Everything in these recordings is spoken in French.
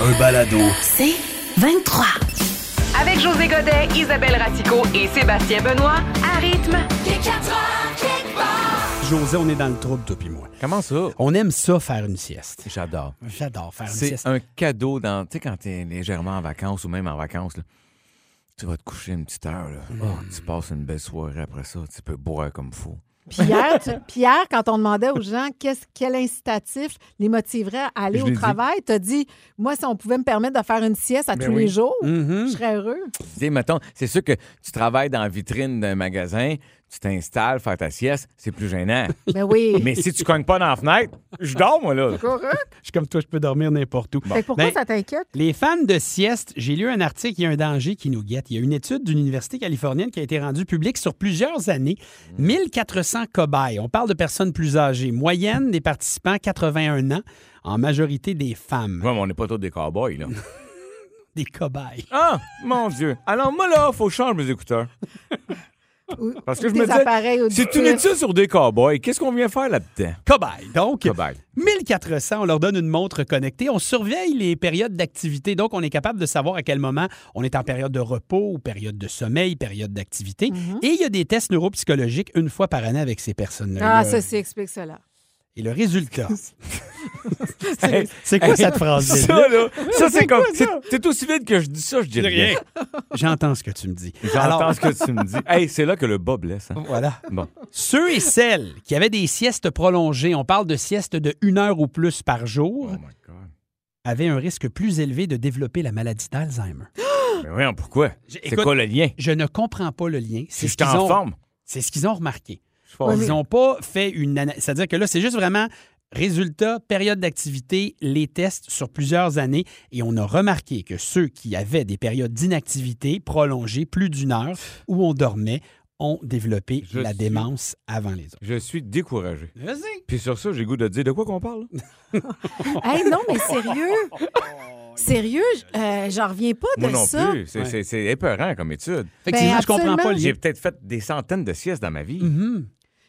Un balado. C'est 23. Avec José Godet, Isabelle Ratico et Sébastien Benoît, à rythme. José, on est dans le trouble, toi puis moi. Comment ça? On aime ça, faire une sieste. J'adore. J'adore faire une C'est sieste. un cadeau dans. Tu sais, quand t'es légèrement en vacances ou même en vacances, là, tu vas te coucher une petite heure. Là. Mm. Oh, tu passes une belle soirée après ça. Tu peux boire comme faut. Puis hier, tu- puis hier, quand on demandait aux gens qu'est-ce, quel incitatif les motiverait à aller Je au travail, tu as dit Moi, si on pouvait me permettre de faire une sieste à Ben tous oui. les jours, Mhm. je serais heureux. Mettons, c'est sûr que tu travailles dans la vitrine d'un magasin, tu t'installes, faire ta sieste, c'est plus gênant. Ben oui. Mais si tu cognes pas dans la fenêtre, je dors, moi, là. Correct. Je suis comme toi, je peux dormir n'importe où. Fait que pourquoi Ben, ça t'inquiète? Les fans de sieste, j'ai lu un article, il y a un danger qui nous guette. Il y a une étude d'une université californienne qui a été rendue publique sur plusieurs années. 1400 cobayes. On parle de personnes plus âgées. Moyenne des participants, 81 ans, en majorité des femmes. Ouais, mais on n'est pas tous des cowboys, là. Des cobayes. Ah, mon Dieu. Alors, moi, là, faut que je change mes écouteurs. Parce que je me C'est une étude sur des cowboys. Qu'est-ce qu'on vient faire là-dedans? Cobayes. Donc, Cobayes. 1400, on leur donne une montre connectée. On surveille les périodes d'activité. Donc, on est capable de savoir à quel moment on est en période de repos ou période de sommeil, période d'activité. Mhm. Et il y a des tests neuropsychologiques une fois par année avec ces personnes-là. Ah, ceci explique cela. Et le résultat. c'est quoi cette phrase Ça, là, ça, c'est comme. C'est aussi vite que je dis ça, je dis rien. J'entends ce que tu me dis. J'entends ce que tu me dis. Hey, c'est là que le bas blesse. hein. voilà. Bon. Ceux et celles qui avaient des siestes prolongées, on parle de siestes de une heure ou plus par jour, Oh my God. avaient un risque plus élevé de développer la maladie d'Alzheimer. Mais voyons, pourquoi? C'est quoi le lien? Je ne comprends pas le lien. Si C'est je ce qu'ils en ont- forme. C'est ce qu'ils ont remarqué. Fort. Ils n'ont pas fait une analyse. C'est-à-dire que là, c'est juste vraiment résultat, période d'activité, les tests sur plusieurs années. Et on a remarqué que ceux qui avaient des périodes d'inactivité prolongées, plus d'une heure, où on dormait, ont développé Je la suis- démence avant les autres. Je suis découragé. Vas-y. Puis sur ça, j'ai le goût de dire de quoi qu'on parle? Hey, non, mais sérieux? Sérieux, j- euh, j'en reviens pas de Moi non ça. plus. C'est Ouais. c'est- c'est épeurant comme étude. Effectivement, Ben, je comprends pas J'ai peut-être fait des centaines de siestes dans ma vie. Mhm.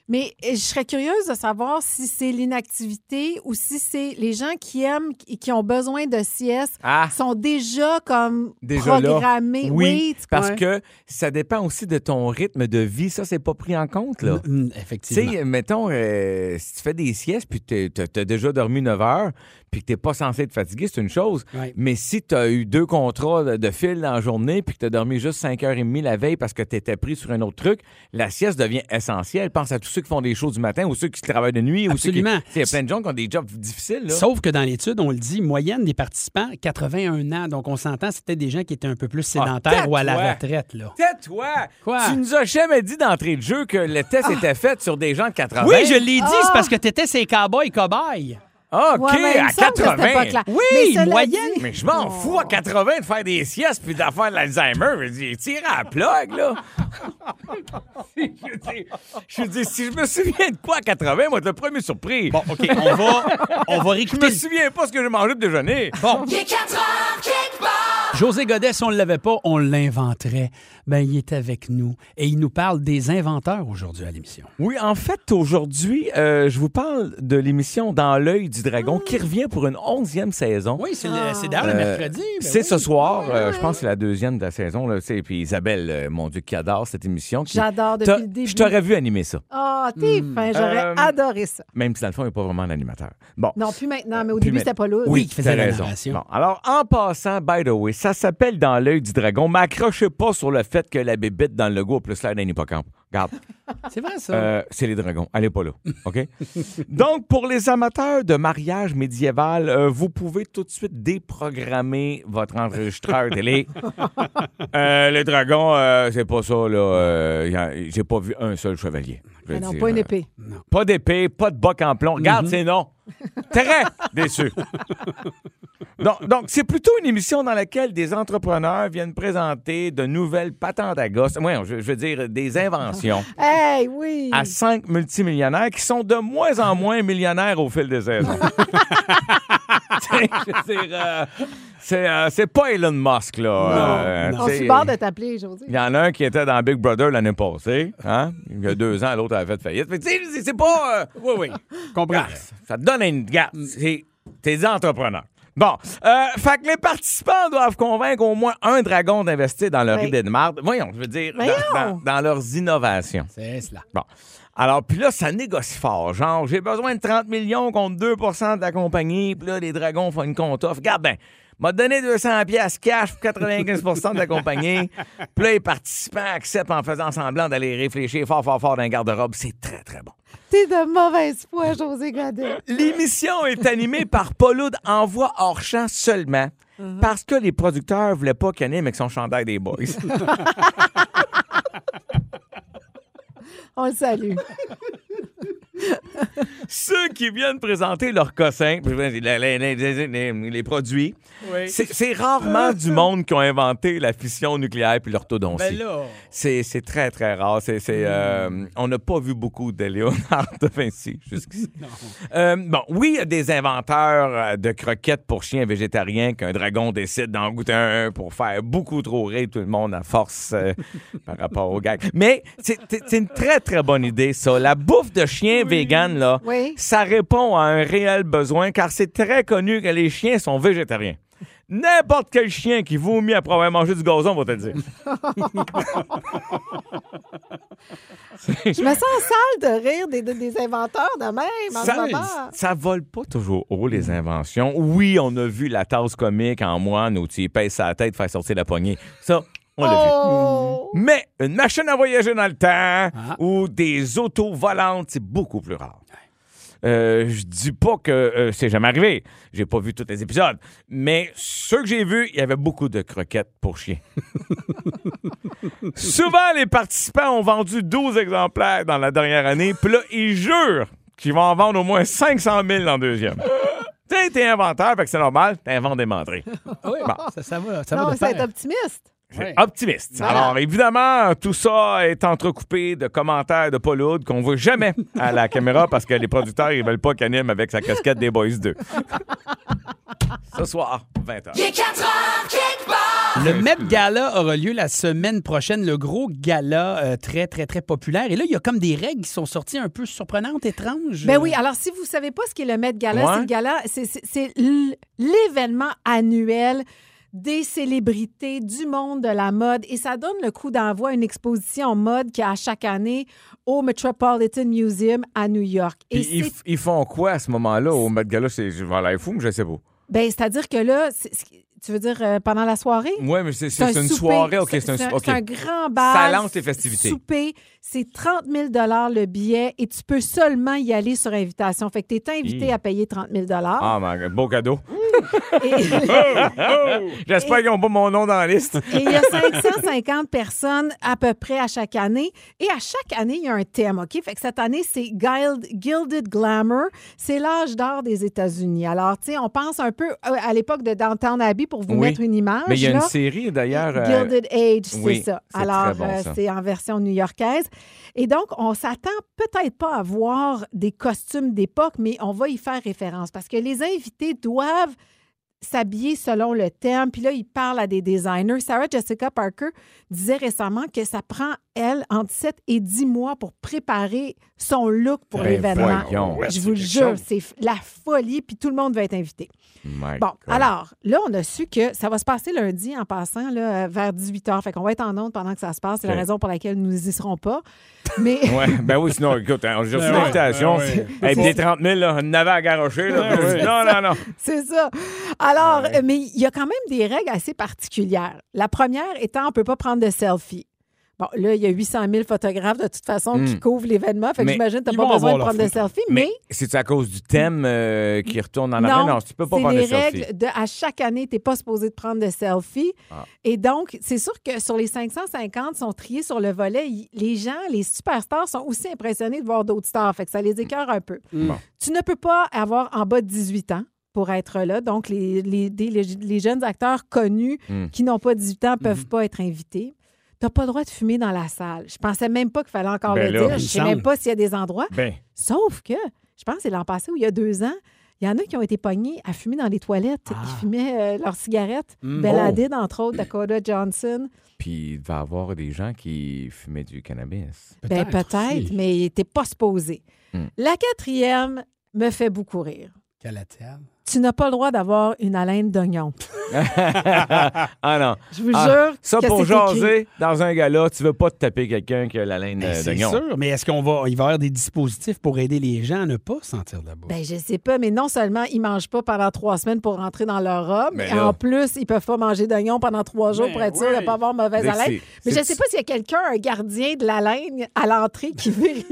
Mais euh, je serais curieuse de savoir si c'est l'inactivité ou si c'est les gens qui aiment et qui ont besoin de sieste Ah! sont déjà comme Déjà là. programmés. Oui, parce que ça dépend aussi de ton rythme de vie. Ça, c'est pas pris en compte, là. Mm, Tu Effectivement. sais, mettons, euh, si tu fais des siestes puis tu as déjà dormi 9 heures puis que tu pas censé être fatigué, c'est une chose. Ouais. Mais si tu as eu deux contrats de, de fil dans la journée puis que tu as dormi juste 5h30 la veille parce que tu étais pris sur un autre truc, la sieste devient essentielle. Pense à tous ceux qui font des choses du matin ou ceux qui travaillent de nuit. ou ceux qui- Absolument. Tu Il y a plein de gens qui ont des jobs difficiles. Là. Sauf que dans l'étude, on le dit, moyenne des participants, 81 ans. Donc, on s'entend, c'était des gens qui étaient un peu plus sédentaires Ah, ou à la retraite. Là. Tais-toi! Quoi? Tu nous as jamais dit d'entrée de jeu que le test était fait sur des gens de 80. Oui, je l'ai dit, Ah! c'est parce que t'étais ces cowboys cobayes. Ah, OK, Ouais, il me à semble que c'était 80. pas clair. Oui, Mais moyenne. dit- Mais je m'en fous à 80 de faire des siestes puis d'affaire de l'Alzheimer. Je veux dire, tire à la plug, là. je, veux dire, je veux dire, si je me souviens de quoi à 80, moi, t'es le premier surpris. Bon, OK, on va, on va je réécouter. me le- souviens pas ce que j'ai mangé de déjeuner. Bon. José Godet, si on ne l'avait pas, on l'inventerait. Ben, il est avec nous et il nous parle des inventeurs aujourd'hui à l'émission. Oui, en fait, aujourd'hui, euh, je vous parle de l'émission Dans l'œil du dragon qui revient pour une onzième saison. Oui, c'est le- c'est d'ailleurs le Euh, mercredi. ben c'est oui. ce soir, euh, je pense que c'est la deuxième de la saison. Là, tu sais, puis Isabelle, euh, mon Dieu, qui adore cette émission. qui- J'adore depuis T'as- le début. Je t'aurais vu animer ça, Ah, t'es Hmm. fin, j'aurais Euh, adoré ça. même si dans le fond, il n'est pas vraiment un animateur. Bon. Non, plus maintenant, mais au début, c'était pas lourd. Oui, qui faisait t'as la narration. Bon, alors, en passant, by the way, ça s'appelle Dans l'œil du dragon. M'accrochez pas sur le fait que la bébête dans le logo a plus l'air d'un hippocampe. Regarde. C'est vrai, ça. Euh, c'est les dragons. Elle n'est pas là. OK? Donc, pour les amateurs de mariage médiéval, euh, vous pouvez tout de suite déprogrammer votre enregistreur télé. Euh, les dragons, euh, c'est pas ça, là. Euh, J'ai pas vu un seul chevalier. Ah non, dire, pas une euh, épée. pas d'épée, pas de boc en plomb. Regarde, c'est non. Très déçu. Donc, donc, c'est plutôt une émission dans laquelle des entrepreneurs viennent présenter de nouvelles patentes à gosse. Ouais, je, je veux dire, des inventions Hey, oui. à cinq multimillionnaires qui sont de moins en moins millionnaires au fil des. C'est- dire, euh, euh, c'est pas Elon Musk, là. Euh, On se barre de t'appeler, José. il y en a un qui était dans Big Brother l'année passée. Hein? Il y a deux ans, l'autre avait fait faillite. Tu sais, c'est- pas. euh, Oui, oui. Comprends. Ça te donne une garde. C'est T'es des entrepreneurs. Bon, euh, fait que les participants doivent convaincre au moins un dragon d'investir dans leur Oui. idée de marde. Voyons, je veux dire, dans- Voyons. dans- dans leurs innovations. C'est cela. Bon. Alors, puis là, ça négocie fort. Genre, j'ai besoin de 30 millions contre 2 de la compagnie. Puis là, les dragons font une compte off. Regarde bien, m'a donné 200 pièces cash pour 95 de la compagnie. Puis là, les participants acceptent en faisant semblant d'aller réfléchir fort, fort, fort dans le garde-robe. C'est très, très bon. T'es de mauvaise foi, José Godet. L'émission est animée par Pauloud en voix hors champ seulement. Parce que les producteurs voulaient pas qu'il anime avec son chandail des boys. On le salue. Ceux qui viennent présenter leurs cossins, les, produits, c'est c'est rarement du monde qui ont inventé la fission nucléaire puis l'orthodontie. Ben. C'est très, très rare. C'est, euh, on n'a pas vu beaucoup de Léonard de Vinci jusqu'ici. Euh, bon, oui, il y a des inventeurs euh, de croquettes pour chiens végétariens qu'un dragon décide d'en goûter un pour faire beaucoup trop rire tout le monde à force euh, par rapport au gag. Mais c'est une très, très bonne idée, ça. La bouffe de chien vegan, là, Oui. ça répond à un réel besoin car c'est très connu que les chiens sont végétariens. N'importe quel chien qui vomit après avoir mangé du gazon va te le dire. Je me sens sale de rire des, inventeurs de même en Ça, ça vole pas toujours haut, les inventions. Oui, on a vu la tasse comique en moine où tu y pèses sa tête, faire sortir la poignée. Ça, on l'a vu. Oh! Mais une machine à voyager dans le temps ou des autos volantes, c'est beaucoup plus rare. Euh, je dis pas que euh, c'est jamais arrivé. J'ai pas vu tous les épisodes. Mais ceux que j'ai vus, il y avait beaucoup de croquettes pour chiens. Souvent, les participants ont vendu 12 exemplaires dans la dernière année. Puis là, ils jurent qu'ils vont en vendre au moins 500 000 dans le deuxième. Tu sais, t'es inventeur, fait que c'est normal, t'inventes des menteries. Oui, ça, ça va. Ça non, va de c'est optimiste. Ouais. Optimiste. Voilà. Alors, évidemment, tout ça est entrecoupé de commentaires de Paul Hood qu'on voit jamais à la caméra parce que les producteurs, ils veulent pas qu'il anime avec sa casquette des Boys 2. Ce soir, 20h. Le Met Gala aura lieu la semaine prochaine, le gros gala euh, très, très, très populaire. Et là, il y a comme des règles qui sont sorties un peu surprenantes, étranges. Ben oui, alors si vous savez pas ce qu'est le Met Gala, Ouais. c'est le gala, c'est- l'événement annuel des célébrités du monde de la mode et ça donne le coup d'envoi à une exposition mode qui a à chaque année au Metropolitan Museum à New York. Et Puis ils, font quoi à ce moment-là au Met Gala? C'est- Je vais l'air fou, mais je sais pas. ben, c'est-à-dire que là, tu veux dire euh, pendant la soirée? Ouais, mais c'est un une souper. soirée. OK, c'est un, c'est OK. c'est un grand bal. Ça lance les festivités. Souper, c'est 30 000 le billet et tu peux seulement y aller sur invitation. Fait que tu es invité à payer 30 000 Ah, God, beau cadeau. Et- J'espère qu'ils n'ont pas mon nom dans la liste. Et il y a 550 personnes à peu près à chaque année. Et à chaque année, il y a un thème, OK? Fait que cette année, c'est Gild- Gilded Glamour. C'est l'âge d'or des États-Unis. Alors, tu sais, on pense un peu euh, à l'époque de Downtown Abbey pour vous Oui. mettre une image. Mais il y a une série, d'ailleurs. euh, Gilded Age, c'est ça. c'est Alors, bon, euh, c'est en version new-yorkaise. Et donc, on s'attend peut-être pas à voir des costumes d'époque, mais on va y faire référence parce que les invités doivent s'habiller selon le thème. Puis là, ils parlent à des designers. Sarah Jessica Parker disait récemment que ça prend, elle, entre 7 et 10 mois pour préparer son look pour Ben l'événement. Je vous le jure, c'est la folie, puis tout le monde va être invité. My Bon, God. alors, là, on a su que ça va se passer lundi en passant, là, vers 18 h. Fait qu'on va être en onde pendant que ça se passe. C'est la raison pour laquelle nous n'y serons pas. Mais. Ouais, ben oui, sinon, écoute, hein, j'ai reçu une ouais, invitation. ouais. Et puis les 30 000, là, on avait à garocher. Là, Ben ouais. Non, non, non. C'est ça. Alors, euh, mais il y a quand même des règles assez particulières. La première étant, on ne peut pas prendre de selfie. Bon, là, il y a 800 000 photographes de toute façon qui Mm. couvrent l'événement. Fait que j'imagine que tu n'as pas besoin de prendre de selfie. Mais, c'est à cause du thème euh, qui retourne en arrière? Non, tu peux pas de selfie. règles. De, à chaque année, tu n'es pas supposé de prendre de selfie. Ah. Et donc, c'est sûr que sur les 550 sont triés sur le volet, y- les gens, les superstars sont aussi impressionnés de voir d'autres stars. Fait que ça les écœure un peu. Bon. Tu ne peux pas avoir en bas de 18 ans pour être là. Donc, les, les, des- les- les jeunes acteurs connus Mm. qui n'ont pas 18 ans ne peuvent Mhm. pas être invités. Tu n'as pas le droit de fumer dans la salle. Je pensais même pas qu'il fallait encore Ben le là, dire. Je me sais même pas s'il y a des endroits. Ben, Sauf que, je pense que c'est l'an passé ou il y a deux ans, il y en a qui ont été pognés à fumer dans les toilettes. Ah. Ils fumaient euh, leurs cigarettes. Mm. Oh. Hadid, entre autres, Dakota Johnson. puis il va y avoir des gens qui fumaient du cannabis. Ben, peut-être, mais il n'était pas supposé. Mm. La quatrième me fait beaucoup rire. Calatel. Tu n'as pas le droit d'avoir une haleine d'oignon. ah non. Je vous Ah, jure Ça, que pour écrit. jaser dans un gala, tu veux pas te taper quelqu'un qui a la laine Ben, euh, c'est d'oignon. sûr, mais est-ce qu'on va, il va y avoir des dispositifs pour aider les gens à ne pas sentir de la bouffe? Ben, je sais pas, mais non seulement ils mangent pas pendant trois semaines pour rentrer dans leur robe, Mais en plus, ils peuvent pas manger d'oignon pendant trois jours Ben pour être sûr de pas avoir mauvaise Mais haleine. Mais je sais pas s'il y a quelqu'un, un gardien de la laine à l'entrée qui vérifie.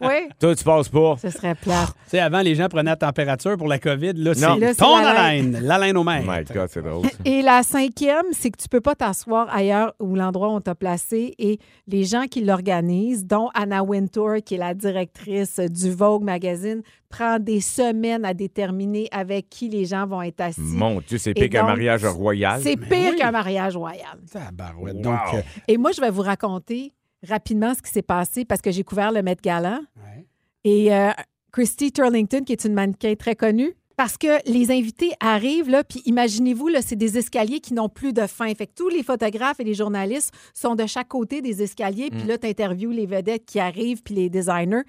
Oui, toi, tu passes pas. ce serait plate. Tu sais, avant, les gens prenaient la température pour la COVID. Là, c'est ton la haleine, l'haleine au Oh maître. my God, c'est drôle. Et la cinquième, c'est que tu peux pas t'asseoir ailleurs où l'endroit où on t'a placé. Et les gens qui l'organisent, dont Anna Wintour, qui est la directrice du Vogue Magazine, prend des semaines à déterminer avec qui les gens vont être assis. Mon Dieu, c'est pire qu'un mariage royal. C'est pire oui. qu'un mariage royal. Wow. Donc, euh, Et moi, je vais vous raconter rapidement ce qui s'est passé parce que j'ai couvert le Met Gala. ouais. Et euh, Christy Turlington, qui est une mannequin très connue, parce que les invités arrivent, là, puis imaginez-vous, là, c'est des escaliers qui n'ont plus de fin. Fait que tous les photographes et les journalistes sont de chaque côté des escaliers, puis là, tu interviews les vedettes qui arrivent, puis les designers.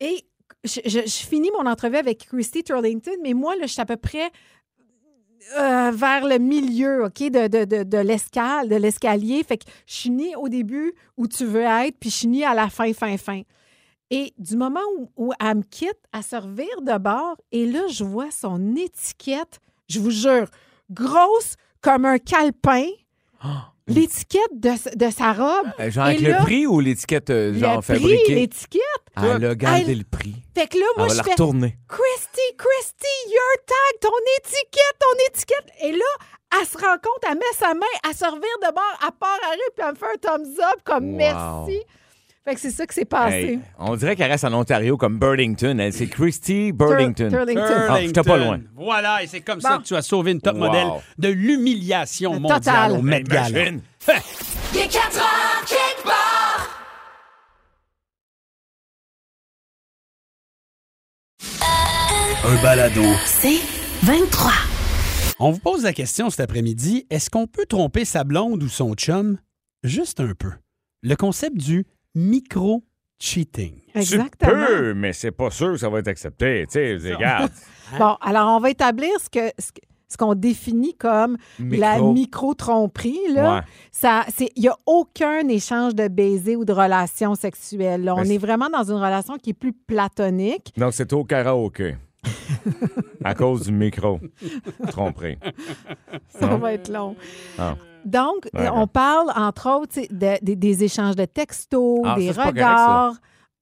Et je, je- je finis mon entrevue avec Christy Turlington, mais moi, là, je suis à peu près euh, vers le milieu, OK, de, de, de, de l'escale, de l'escalier. Fait que je suis ni au début où tu veux être, puis je suis ni à la fin, fin, fin. Et du moment où, où elle me quitte, elle se revire de bord, et là, je vois son étiquette, je vous jure, grosse comme un calepin, l'étiquette de, de sa robe. Euh, Genre avec le prix ou l'étiquette euh, genre le prix, fabriquée? l'étiquette. Elle a gardé le prix. Fait que là, Elle moi, va je la fais retourner. Christy, Christy, your tag, ton étiquette, ton étiquette. Et là, elle se rend compte, elle met sa main, elle se revire de bord, elle part à rue, puis elle me fait un thumbs up comme Wow. merci. Fait que c'est ça qui s'est passé. Hey, on dirait qu'elle reste en Ontario comme Burlington. Elle, c'est Christy Burlington. Tur- Turlington. Ah, j'étais pas loin. Voilà, et c'est comme ça que tu as sauvé une top Wow. modèle de l'humiliation Le mondiale total. au Met Gala. Imagine. Il est 4 heures, quelque part. Un balado. C'est 23. On vous pose la question cet après-midi, est-ce qu'on peut tromper sa blonde ou son chum? Juste un peu? Le concept du micro-cheating. Exactement. Tu peux, mais c'est pas sûr que ça va être accepté. Tu sais, regarde. Bon, alors on va établir ce que ce que- ce qu'on définit comme la Micro. micro-tromperie. Là. Ouais. Ça, c'est, il n'y a aucun échange de baisers ou de relations sexuelles. là. On Ben, c'est- est vraiment dans une relation qui est plus platonique. Donc, c'est au karaoké. à cause du micro. Tromperie. Ça Non? va être long. Ah. Donc, Ouais, on ouais. parle, entre autres, de- des- échanges de textos, Ah, des ça, correct, regards,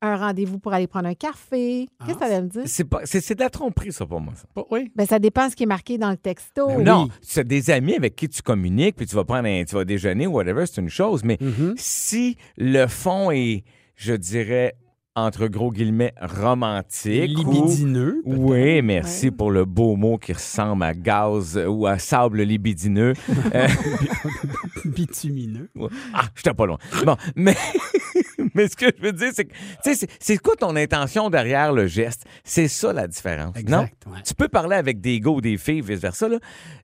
un rendez-vous pour aller prendre un café. Ah, Qu'est-ce que ça veut me dire? C'est, de la tromperie, ça, pour moi. Ça. Oui. Ben, ça dépend de ce qui est marqué dans le texto. Ben oui. Non, c'est des amis avec qui tu communiques, puis tu vas prendre un, tu vas déjeuner, whatever, c'est une chose. Mais Mhm. si le fond est, je dirais, entre gros guillemets, romantique. Libidineux. Oui, merci pour le beau mot qui ressemble à gaz ou à sable libidineux. Euh, Bitumineux. ah, j'étais pas loin. Bon, mais, mais ce que je veux dire, c'est que, tu sais, c'est- quoi ton intention derrière le geste? C'est ça la différence. Non? Exact. ouais. Tu peux parler avec des gars ou des filles, vice-versa. là.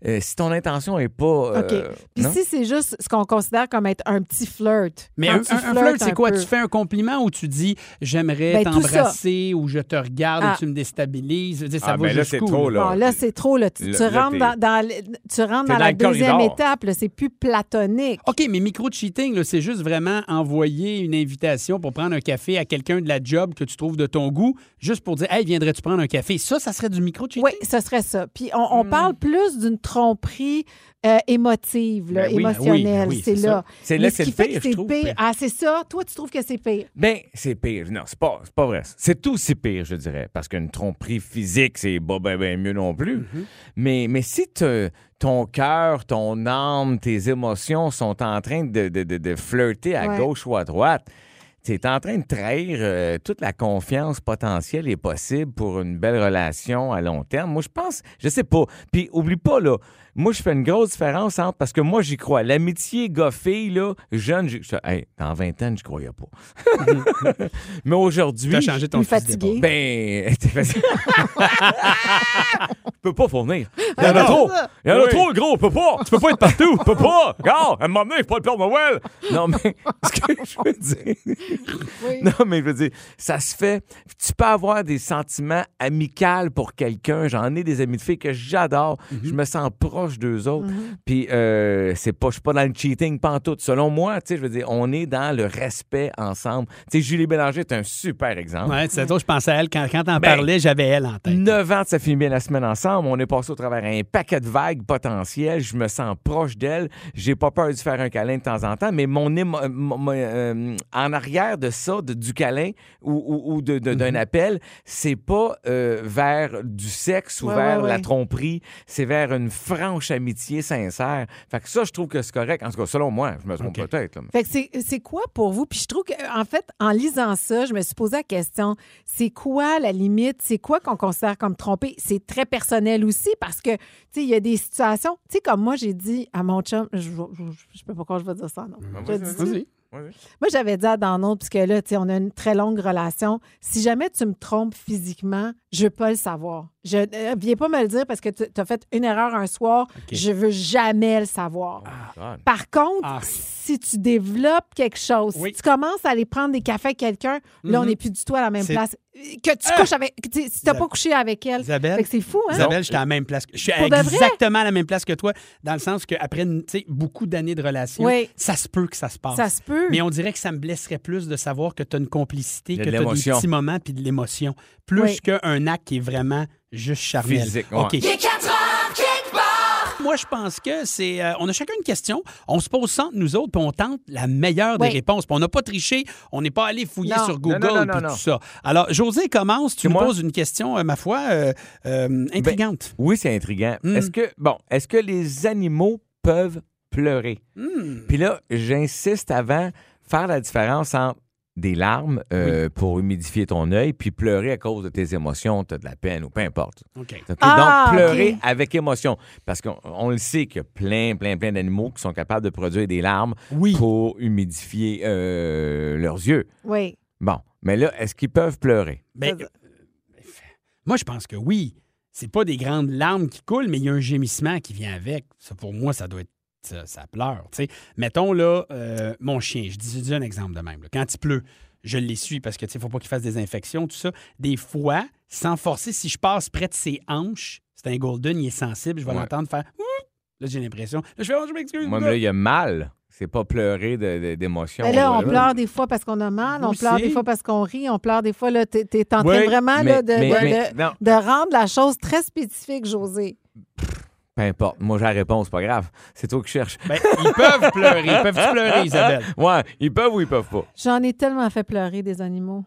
Euh, si ton intention est pas. euh, OK. Puis non? si c'est juste ce qu'on considère comme être un petit flirt. Mais un, tu un- un flirt, c'est quoi? peu. Tu fais un compliment ou tu dis j'aimerais Ben, t'embrasser ou je te regarde Ah. ou tu me déstabilises? Je veux dire, ça Ah, va ben là, jusqu'où, c'est trop, là? Bon, là, c'est trop. Là. Tu, Là- tu là, rentres dans, tu rentres dans dans la deuxième corridor. étape. là. C'est plus platonique. OK, mais micro-cheating, là, c'est juste vraiment envoyer une invitation invitation pour prendre un café à quelqu'un de la job que tu trouves de ton goût, juste pour dire Hey, viendrais-tu prendre un café? Ça, ça serait du micro-cheating? Oui, ce serait ça. Puis on, on parle plus d'une tromperie euh, émotive, là, Ben oui, ben oui, ben émotionnelle. oui, c'est là. C'est là que ce c'est qui le fait pire, que je c'est trouve. pire. Ben- Ah, c'est ça? Toi, tu trouves que c'est pire? Ben, c'est pire. Non, c'est pas, c'est pas vrai. C'est tout si pire, je dirais. Parce qu'une tromperie physique, c'est pas ben, ben mieux non plus. Mm-hmm. mais, mais si te- ton cœur, ton âme, tes émotions sont en train de, de- de- de flirter à Ouais. gauche ou à droite, tu es en train de trahir euh, toute la confiance potentielle et possible pour une belle relation à long terme. Moi, je pense, je sais pas. Puis, oublie pas, là, moi, je fais une grosse différence entre, parce que moi, j'y crois. L'amitié gars-fille, là, jeune, je- hey, dans 20 ans, je croyais pas. Mais aujourd'hui. Tu as changé ton fatigué. Ben, t'es facile. Je peux pas fournir. Il y en a trop. Il y en a Oui. trop, gros. Je peux pas. Tu peux pas être partout. Je peux pas. Regarde, à un moment donné, je peux pas le Père Noël. Non, mais ce que je veux dire. Oui. Non, mais je veux dire, ça se fait. Tu peux avoir des sentiments amicaux pour quelqu'un. J'en ai des amis de filles que j'adore. Je me sens proche d'eux autres. Puis, euh, c'est pas, je suis pas dans le cheating pantoute. Selon moi, tu sais, je veux dire, on est dans le respect ensemble. Tu sais, Julie Bélanger est un super exemple. Ouais, c'est ça, je pensais à elle. Quand, quand t'en Ben, parlais, j'avais elle en tête. Neuf ans de ça finit bien la semaine ensemble. On est passé au travers un paquet de vagues potentielles. Je me sens proche d'elle. J'ai pas peur de faire un câlin de temps en temps, mais mon, émo- mon- mon- euh, en arrière de ça, de- du câlin ou, ou- ou de- de- d'un appel, c'est pas euh, vers du sexe ou Ouais, vers ouais, la tromperie. C'est vers une franche amitié sincère. Fait que ça, je trouve que c'est correct. En tout cas, selon moi, je me trompe OK. peut-être. là. Fait que c'est, c'est quoi pour vous? Puis je trouve que, en fait, en lisant ça, je me suis posé la question, c'est quoi la limite? C'est quoi qu'on considère comme trompé? C'est très personnel aussi parce que, tu sais, il y a des situations, tu sais, comme moi, j'ai dit à mon chum, je, je, je, je sais pas pourquoi je vais dire ça, non. Vas-y. moi, j'avais dit à Donald, puisque là, tu sais, on a une très longue relation, si jamais tu me trompes physiquement, je veux pas le savoir. Je euh, viens pas me le dire parce que tu as fait une erreur un soir, je veux jamais le savoir. God. Par contre, Ah. si tu développes quelque chose, Oui. si tu commences à aller prendre des cafés avec quelqu'un, là, on Mhm. n'est plus du tout à la même place. Que tu Ah! couches avec. tu Si tu n'as Isabelle- pas couché avec elle. Isabelle? Fait que c'est fou, hein? Isabelle, j'étais à la même place. que- Je suis exactement à la même place que toi, dans le sens qu'après beaucoup d'années de relation, Oui. ça se peut que ça se passe. Ça se peut. Mais on dirait que ça me blesserait plus de savoir que tu as une complicité, que tu as des petits moments puis de l'émotion, plus Oui. qu'un acte qui est vraiment juste charnel. Physique, ouais. OK. Il est 4 heures, quelque part. Moi, je pense que c'est. euh, on a chacun une question. On se pose ça entre nous autres, puis on tente la meilleure des Oui. réponses. Puis on n'a pas triché. On n'est pas allé fouiller Non. sur Google Non, non, non, puis non, tout non. ça. Alors, José commence. Tu C'est nous moi? poses une question, euh, ma foi, euh, euh, intrigante. Oui, c'est intriguant. Hmm. Est-ce que, bon, est-ce que les animaux peuvent pleurer? Hmm. Puis là, j'insiste avant, faire la différence entre des larmes euh, pour humidifier ton œil, puis pleurer à cause de tes émotions, tu as de la peine ou peu importe. OK. OK? Ah, Donc, pleurer avec émotion. Parce qu'on on le sait qu'il y a plein, plein, plein d'animaux qui sont capables de produire des larmes Oui. pour humidifier euh, leurs yeux. Oui. Bon, mais là, est-ce qu'ils peuvent pleurer? Ben, euh, moi, je pense que oui. C'est pas des grandes larmes qui coulent, mais il y a un gémissement qui vient avec. Ça, pour moi, ça doit être. Ça, ça pleure. tu sais. Mettons, là, euh, mon chien, je dis, je dis un exemple de même. là. Quand il pleut, je l'essuie parce que, tu sais, faut pas qu'il fasse des infections, tout ça. Des fois, sans forcer, si je passe près de ses hanches, c'est un golden, il est sensible, je vais Ouais. l'entendre faire. Là, j'ai l'impression. Là, je fais, oh, je m'excuse. Moi, là, il y a mal. C'est pas pleurer de- de- d'émotion. Mais là, on pleure des fois parce qu'on a mal, on Aussi. pleure des fois parce qu'on rit, on pleure des fois, là, t'es es en train Oui, vraiment mais- là, de, mais- de- mais- de- non. de rendre la chose très spécifique, José. Peu importe. Moi, j'ai la réponse, pas grave. C'est toi qui cherches. Ben, ils peuvent pleurer. Ils peuvent pleurer, Isabelle? Ouais, ils peuvent ou ils peuvent pas. J'en ai tellement fait pleurer des animaux.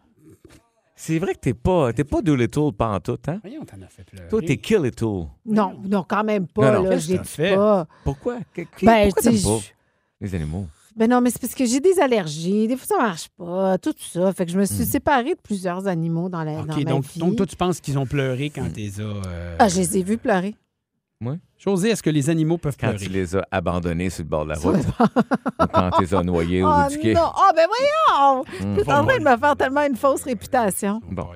C'est vrai que t'es pas, t'es pas Doolittle pantoute, hein? Voyons, t'en as fait pleurer. Toi, t'es Kill-Little. Non, non, quand même pas. Non, non. là, je fait? pas. Pourquoi? Que- que- Ben, pourquoi tu t'aimes pas les animaux? Ben non, mais c'est parce que j'ai des allergies. Des fois, ça marche pas. Tout ça. Fait que je me Hmm. suis séparée de plusieurs animaux dans, la, dans OK, ma donc, vie. donc toi, tu penses qu'ils ont pleuré quand t'es as. euh, Ah, je les ai vus pleurer. José, est-ce que les animaux peuvent Quand pleurer? tu les as abandonnés sur le bord de la route, ou quand tu les as noyés au Oh bout du quai. non! Ah, ben voyons! Hmm. T'es en train de me faire tellement une fausse réputation. Bon.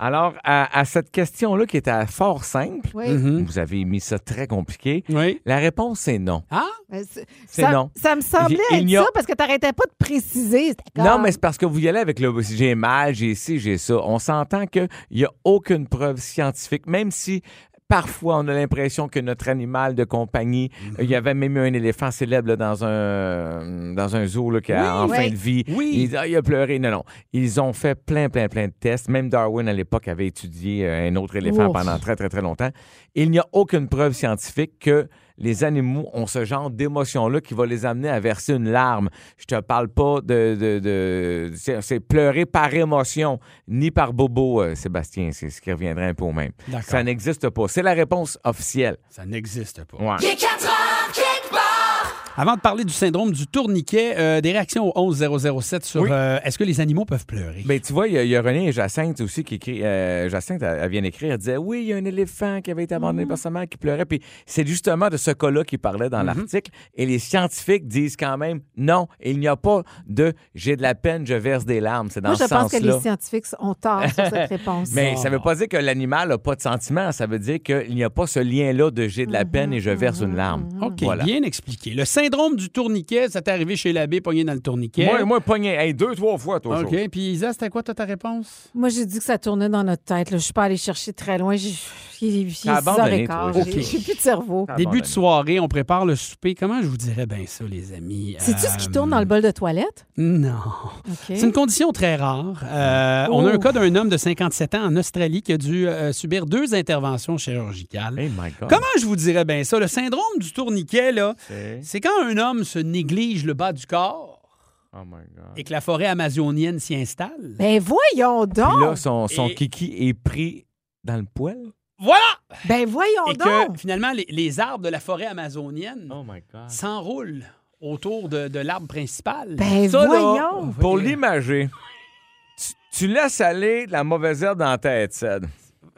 Alors, à, à cette question-là qui était fort simple, Oui. Mhm. vous avez mis ça très compliqué. Oui. La réponse, c'est non. Ah? Ben, c'est- ça, non. Ça me semblait être a- ça parce que t'arrêtais pas de préciser. Non, mais c'est parce que vous y allez avec le j'ai mal, j'ai ci, j'ai ça. On s'entend qu'il n'y a aucune preuve scientifique, même si parfois, on a l'impression que notre animal de compagnie, il y avait même eu un éléphant célèbre là, dans, un, dans un zoo là, qui a, en fin de vie. Oui. Il, Ah, il a pleuré. Non, non. Ils ont fait plein, plein, plein de tests. Même Darwin, à l'époque, avait étudié euh, un autre éléphant Ouf. pendant très, très, très longtemps. Il n'y a aucune preuve scientifique que les animaux ont ce genre d'émotion-là qui va les amener à verser une larme. Je te parle pas de... de, de- c'est, c'est pleurer par émotion, ni par bobo, euh, Sébastien. C'est ce qui reviendrait un peu au même. D'accord. Ça n'existe pas. C'est la réponse officielle. Ça n'existe pas. Ouais. Avant de parler du syndrome du tourniquet, euh, des réactions au 11007 sur Oui. euh, est-ce que les animaux peuvent pleurer? Ben, tu vois, il y, a- il y a René et Jacinthe aussi qui écrit. euh, Jacinthe, elle, elle vient d'écrire. Elle disait Oui, il y a un éléphant qui avait été abandonné par sa mère qui pleurait. Puis c'est justement de ce cas-là qu'il parlait dans l'article. Et les scientifiques disent quand même Non, il n'y a pas de j'ai de la peine, je verse des larmes. C'est dans Moi, je ce pense que sens-là. les scientifiques ont tort sur cette réponse. Mais ça veut pas dire que l'animal n'a pas de sentiment. Ça veut dire qu'il n'y a pas ce lien-là de j'ai de la peine et je verse une larme. OK, Voilà. bien expliqué. Le syndrome du tourniquet, ça t'est arrivé chez l'abbé, pogné dans le tourniquet? Moi, moi, pogné, hey, deux, trois fois, toi. OK, puis Isa, c'était quoi toi, ta réponse? Moi, j'ai dit que ça tournait dans notre tête. là. Je suis pas allée chercher très loin. J'ai il est- il est T'as abandonné, 6h15. toi. J'ai plus de cerveau. Début de soirée, on prépare le souper. Comment je vous dirais bien ça, les amis? C'est-tu ce qui Euh, tourne dans le bol de toilette? Non. C'est une condition très rare. Euh, On a un Oh. cas d'un homme de 57 ans en Australie qui a dû euh, subir deux interventions chirurgicales. Hey my God. Comment je vous dirais bien ça? Le syndrome du tourniquet, là, C'est- quand un homme se néglige le bas du corps Oh my God. et que la forêt amazonienne s'y installe. Ben voyons Puis là, donc! son, son Et- kiki est pris dans le poêle? Voilà! Ben voyons Et donc! que finalement, les, les arbres de la forêt amazonienne Oh my God. s'enroulent autour de, de l'arbre principal. Ben Ça, là, voyons! pour Oui. l'imager, tu, tu laisses aller de la mauvaise herbe dans ta tête, Ced.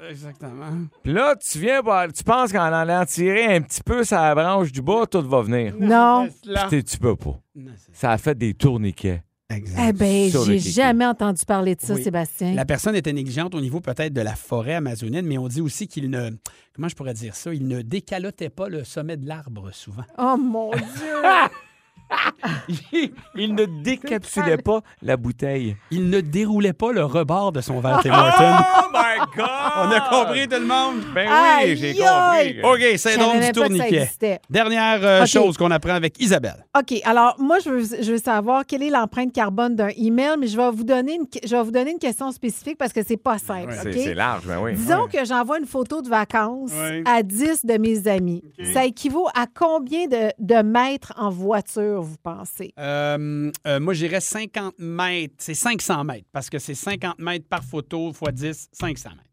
Exactement. Puis là, tu viens, voir- tu penses qu'en en allant tirer un petit peu sur la branche du bas, tout va venir. Non. Puis t'es- tu peux pas. Non, c'est- Ça a fait des tourniquets. Eh ben, Sur le j'ai jamais entendu parler de ça, Oui. Sébastien. La personne était négligente au niveau peut-être de la forêt amazonienne, mais on dit aussi qu'il ne. Comment je pourrais dire ça? Il ne décalotait pas le sommet de l'arbre souvent. Oh mon Dieu! Il ne décapsulait pas la bouteille. Il ne déroulait pas le rebord de son verre Tim Hortons. Oh my God! On a compris tout le monde? Ben oui, j'ai compris. OK, syndrome Je du tourniquet. Dernière euh, chose qu'on apprend avec Isabelle. OK. Alors, moi, je veux, je veux savoir quelle est l'empreinte carbone d'un email, mais je vais vous donner une, je vais vous donner une question spécifique parce que c'est pas simple. C'est c'est large, ben oui. Disons que j'envoie une photo de vacances à 10 de mes amis. Ça équivaut à combien de, de mètres en voiture, vous pensez? Euh, euh, moi, j'irais 50 mètres. C'est 500 mètres parce que c'est 50 mètres par photo fois 10, 500 mètres.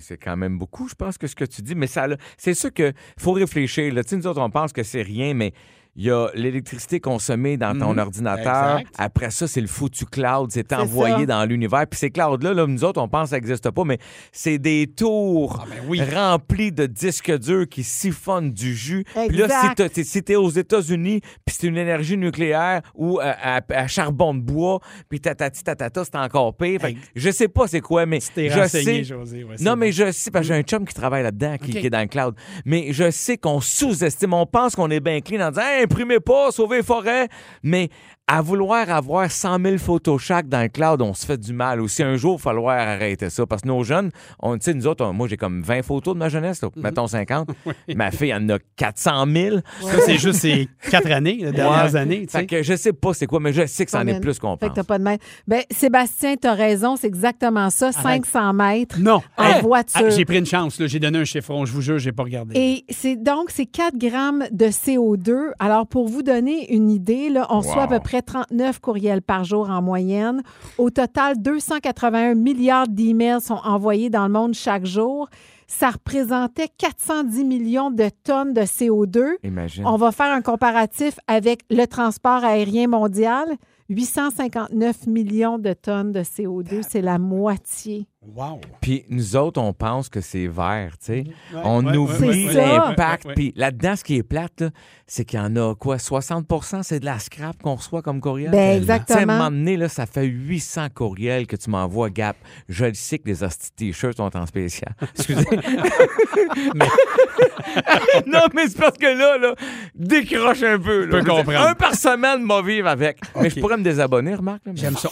C'est- quand même beaucoup, je pense, que ce que tu dis. Mais ça, c'est sûr qu'il faut réfléchir. Là. Tu sais, nous autres, on pense que c'est rien, mais il y a l'électricité consommée dans ton Mhm. ordinateur. Exact. Après ça, c'est le foutu cloud. C'est envoyé ça. dans l'univers. Puis ces clouds-là, là, nous autres, on pense que ça n'existe pas, mais c'est des tours Ah, ben oui. remplis de disques durs qui siphonnent du jus. Puis là, si t'es si aux États-Unis, puis c'est une énergie nucléaire ou à, à- à charbon de bois, puis tatati tatata, c'est encore pire. Fait Hey. je sais pas c'est quoi, mais Tu je renseigné, sais. José. ouais, Non, bon. mais je sais, parce que j'ai un chum qui travaille là-dedans, qui, est dans le cloud. Mais je sais qu'on sous-estime, on pense qu'on est bien clean en disant hey, imprimez pas, sauvez les forêts. Mais à vouloir avoir 100 000 photos chaque dans le cloud, on se fait du mal aussi. Un jour, il va falloir arrêter ça. Parce que nos jeunes, on, tu sais, nous autres, on- moi, j'ai comme 20 photos de ma jeunesse, là, Mhm. mettons 50. Ma fille en a 400 000. Ça, c'est juste ces quatre années, les dernières Ouais. années. Fait que je sais pas c'est quoi, mais je sais que c'en est plus qu'on Fait que pense. t'as pas de. Ben, Sébastien, t'as raison, c'est exactement ça, 500 mètres Non. en Hey! voiture. Ah, j'ai pris une chance. là. J'ai donné un chiffron. Je vous jure, j'ai pas regardé. Et c'est donc c'est 4 grammes de CO2. Alors, pour vous donner une idée, là, on reçoit à peu près 39 courriels par jour en moyenne. Au total, 281 milliards d'emails sont envoyés dans le monde chaque jour. Ça représentait 410 millions de tonnes de CO2. Imagine. On va faire un comparatif avec le transport aérien mondial. 859 millions de tonnes de CO2, c'est la moitié. Wow. Puis nous autres, on pense que c'est vert, tu sais. on ouais, oublie ouais, ouais, ouais, l'impact. ouais, ouais. Puis là-dedans, ce qui est plate, c'est qu'il y en a quoi? 60% c'est de la scrap qu'on reçoit comme courriel? Ben, Tu sais, à un exactement. moment donné, là, ça fait 800 courriels que tu m'envoies, Gap. Je le sais que les hosties t-shirts sont en spécial. Excusez. non, mais c'est parce que là, là, décroche un peu. là. peux Je dire, comprendre. Un par semaine, m'a vivre avec. Mais je pourrais me désabonner, remarque. mais- J'aime ça.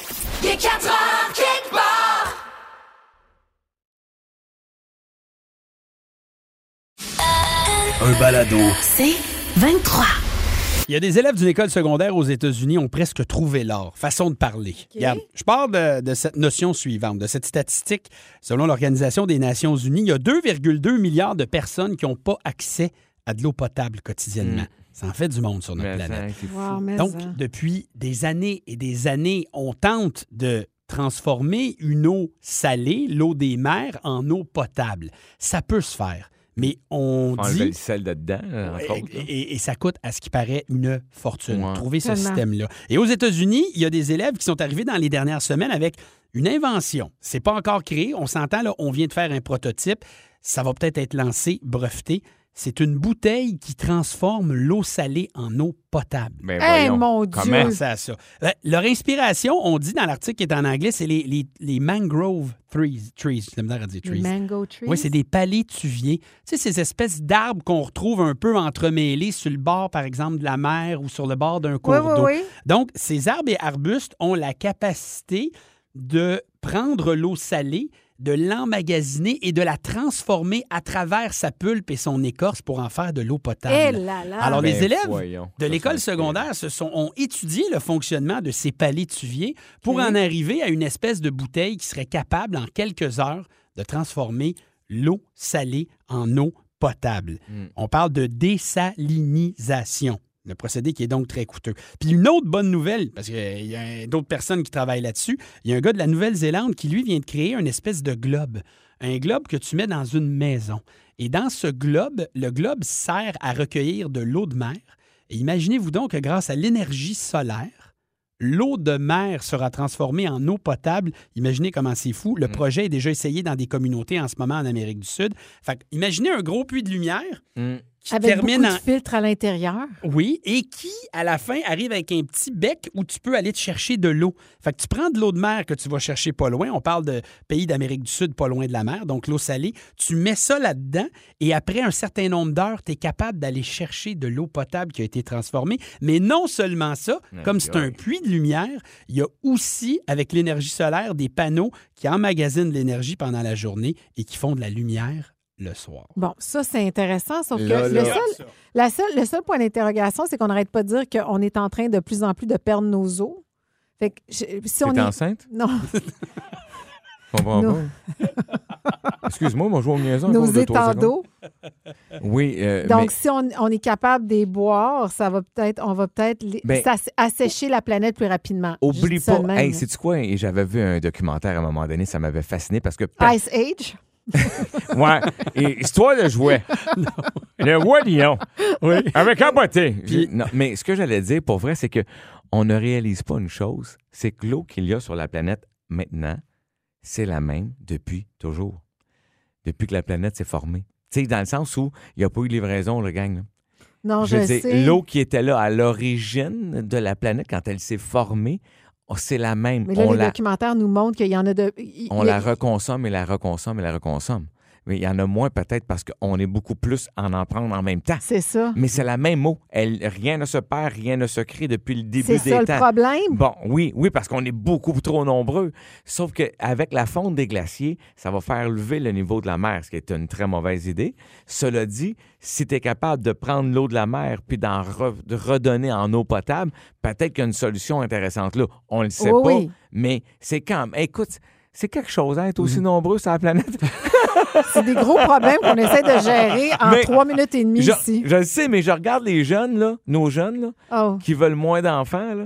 Un balado. C'est 23. Il y a des élèves d'une école secondaire aux États-Unis ont presque trouvé l'or. Façon de parler. Regarde, je parle de, de cette notion suivante, de cette statistique. Selon l'Organisation des Nations Unies, il y a 2,2 milliards de personnes qui n'ont pas accès à de l'eau potable quotidiennement. Ça en fait du monde sur notre Mais planète. ça. Wow, Donc, depuis des années et des années, on tente de transformer une eau salée, l'eau des mers, en eau potable. Ça peut se faire, mais on Faut dit... le sel de dedans, entre Et, autres. et- et ça coûte, à ce qui paraît, une fortune. Ouais. Trouver ce système-là. Et aux États-Unis, il y a des élèves qui sont arrivés dans les dernières semaines avec une invention. C'est pas encore créé. On s'entend, là, on vient de faire un prototype. Ça va peut-être être lancé, breveté. C'est une bouteille qui transforme l'eau salée en eau potable. Ben, Hey, voyons. mon Dieu! Comment? Ça. Euh, Leur inspiration, on dit dans l'article qui est en anglais, c'est les, les, les mangrove trees. trees. À dire Les trees. mango trees? Oui, c'est des palétuviers. Tu sais, ces espèces d'arbres qu'on retrouve un peu entremêlés sur le bord, par exemple, de la mer ou sur le bord d'un cours Oui, oui, d'eau. oui. Donc, ces arbres et arbustes ont la capacité de prendre l'eau salée, de l'emmagasiner et de la transformer à travers sa pulpe et son écorce pour en faire de l'eau potable. Eh là là! Alors, les Ben, élèves voyons. de l'école secondaire se sont, ont étudié le fonctionnement de ces palétuviers pour Ok. en arriver à une espèce de bouteille qui serait capable, en quelques heures, de transformer l'eau salée en eau potable. Mm. On parle de désalinisation. Le procédé qui est donc très coûteux. Puis une autre bonne nouvelle, parce qu'il y a d'autres personnes qui travaillent là-dessus, il y a un gars de la Nouvelle-Zélande qui, lui, vient de créer une espèce de globe. Un globe que tu mets dans une maison. Et dans ce globe, le globe sert à recueillir de l'eau de mer. Et imaginez-vous donc que grâce à l'énergie solaire, l'eau de mer sera transformée en eau potable. Imaginez comment c'est fou. Le projet est déjà essayé dans des communautés en ce moment en Amérique du Sud. Fait imaginez un gros puits de lumière Mm. Qui Avec termine beaucoup en... de filtres à l'intérieur. Oui, et qui, à la fin, arrive avec un petit bec où tu peux aller te chercher de l'eau. Fait que tu prends de l'eau de mer que tu vas chercher pas loin. On parle de pays d'Amérique du Sud, pas loin de la mer, donc l'eau salée. Tu mets ça là-dedans et après un certain nombre d'heures, tu es capable d'aller chercher de l'eau potable qui a été transformée. Mais non seulement ça, comme c'est un puits de lumière, il y a aussi, avec l'énergie solaire, des panneaux qui emmagasinent l'énergie pendant la journée et qui font de la lumière le soir. Bon, ça, c'est intéressant, sauf Là, que là. Le, seul, la seule- le seul point d'interrogation, c'est qu'on n'arrête pas de dire qu'on est en train de plus en plus de perdre nos os. Fait que je- si on est. enceinte? Non, Nos-. Excuse-moi, moi, je vois au niaiseur. nos secondes. d'eau. Oui, euh, Donc, mais si on, on est capable de les boire, ça va peut-être, on va peut-être les- Ben- assécher la planète plus rapidement. Oublie pas. Hey, sais-tu quoi? Et j'avais vu un documentaire à un moment donné, ça m'avait fasciné parce que. Ice Age? Ouais. Et histoire de jouet. Le roi lion. Oui. Avec capoté. Puis- Non, mais ce que j'allais dire, pour vrai, c'est que on ne réalise pas une chose, c'est que l'eau qu'il y a sur la planète maintenant, c'est la même depuis toujours. Depuis que la planète s'est formée. Tu sais, dans le sens où il n'y a pas eu de livraison, le gang. là. Non, Je je, sais. l'eau qui était là à l'origine de la planète, quand elle s'est formée, c'est la même. Mais là, on les la, documentaires nous montrent qu'il y en a de. on la reconsomme et la reconsomme et la reconsomme. Mais il y en a moins peut-être parce qu'on est beaucoup plus en en prendre en même temps. C'est ça. Mais c'est la même eau. Elle, rien ne se perd, rien ne se crée depuis le début C'est des ça le temps. problème? Bon, oui, oui, parce qu'on est beaucoup trop nombreux. Sauf qu'avec la fonte des glaciers, ça va faire lever le niveau de la mer, ce qui est une très mauvaise idée. Cela dit, si tu es capable de prendre l'eau de la mer puis d'en re- de redonner en eau potable, peut-être qu'il y a une solution intéressante là. On le sait Oui, pas, oui. mais c'est quand même... Écoute, c'est quelque chose, hein, être aussi nombreux sur la planète. C'est des gros problèmes qu'on essaie de gérer en Mais- trois minutes et demie Je, ici. je le sais, mais je regarde les jeunes, là, nos jeunes, là, Oh. qui veulent moins d'enfants, là,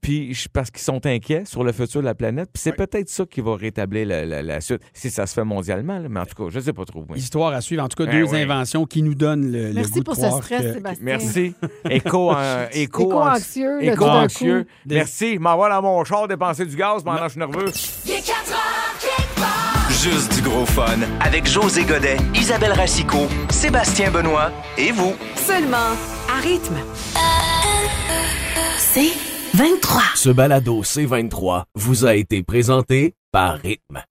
puis je- parce qu'ils sont inquiets sur le futur de la planète. Puis c'est peut-être ça qui va rétablir la, la- la suite, si ça se fait mondialement. là. Mais en tout cas, je sais pas trop. Histoire à suivre. En tout cas, Ben deux oui. inventions qui nous donnent le, le Merci goût de pour ce stress, que- Sébastien. Merci. Éco, euh, éco, Éco-anxieux, là, tout d'un éco-anxieux. coup. Merci. M'envoie dans mon char dépenser du gaz pendant que je suis nerveux. Juste du gros fun avec José Godet, Isabelle Racicot, Sébastien Benoît et vous. Seulement à rythme. C'est 23. Ce balado C23 vous a été présenté par Rythme.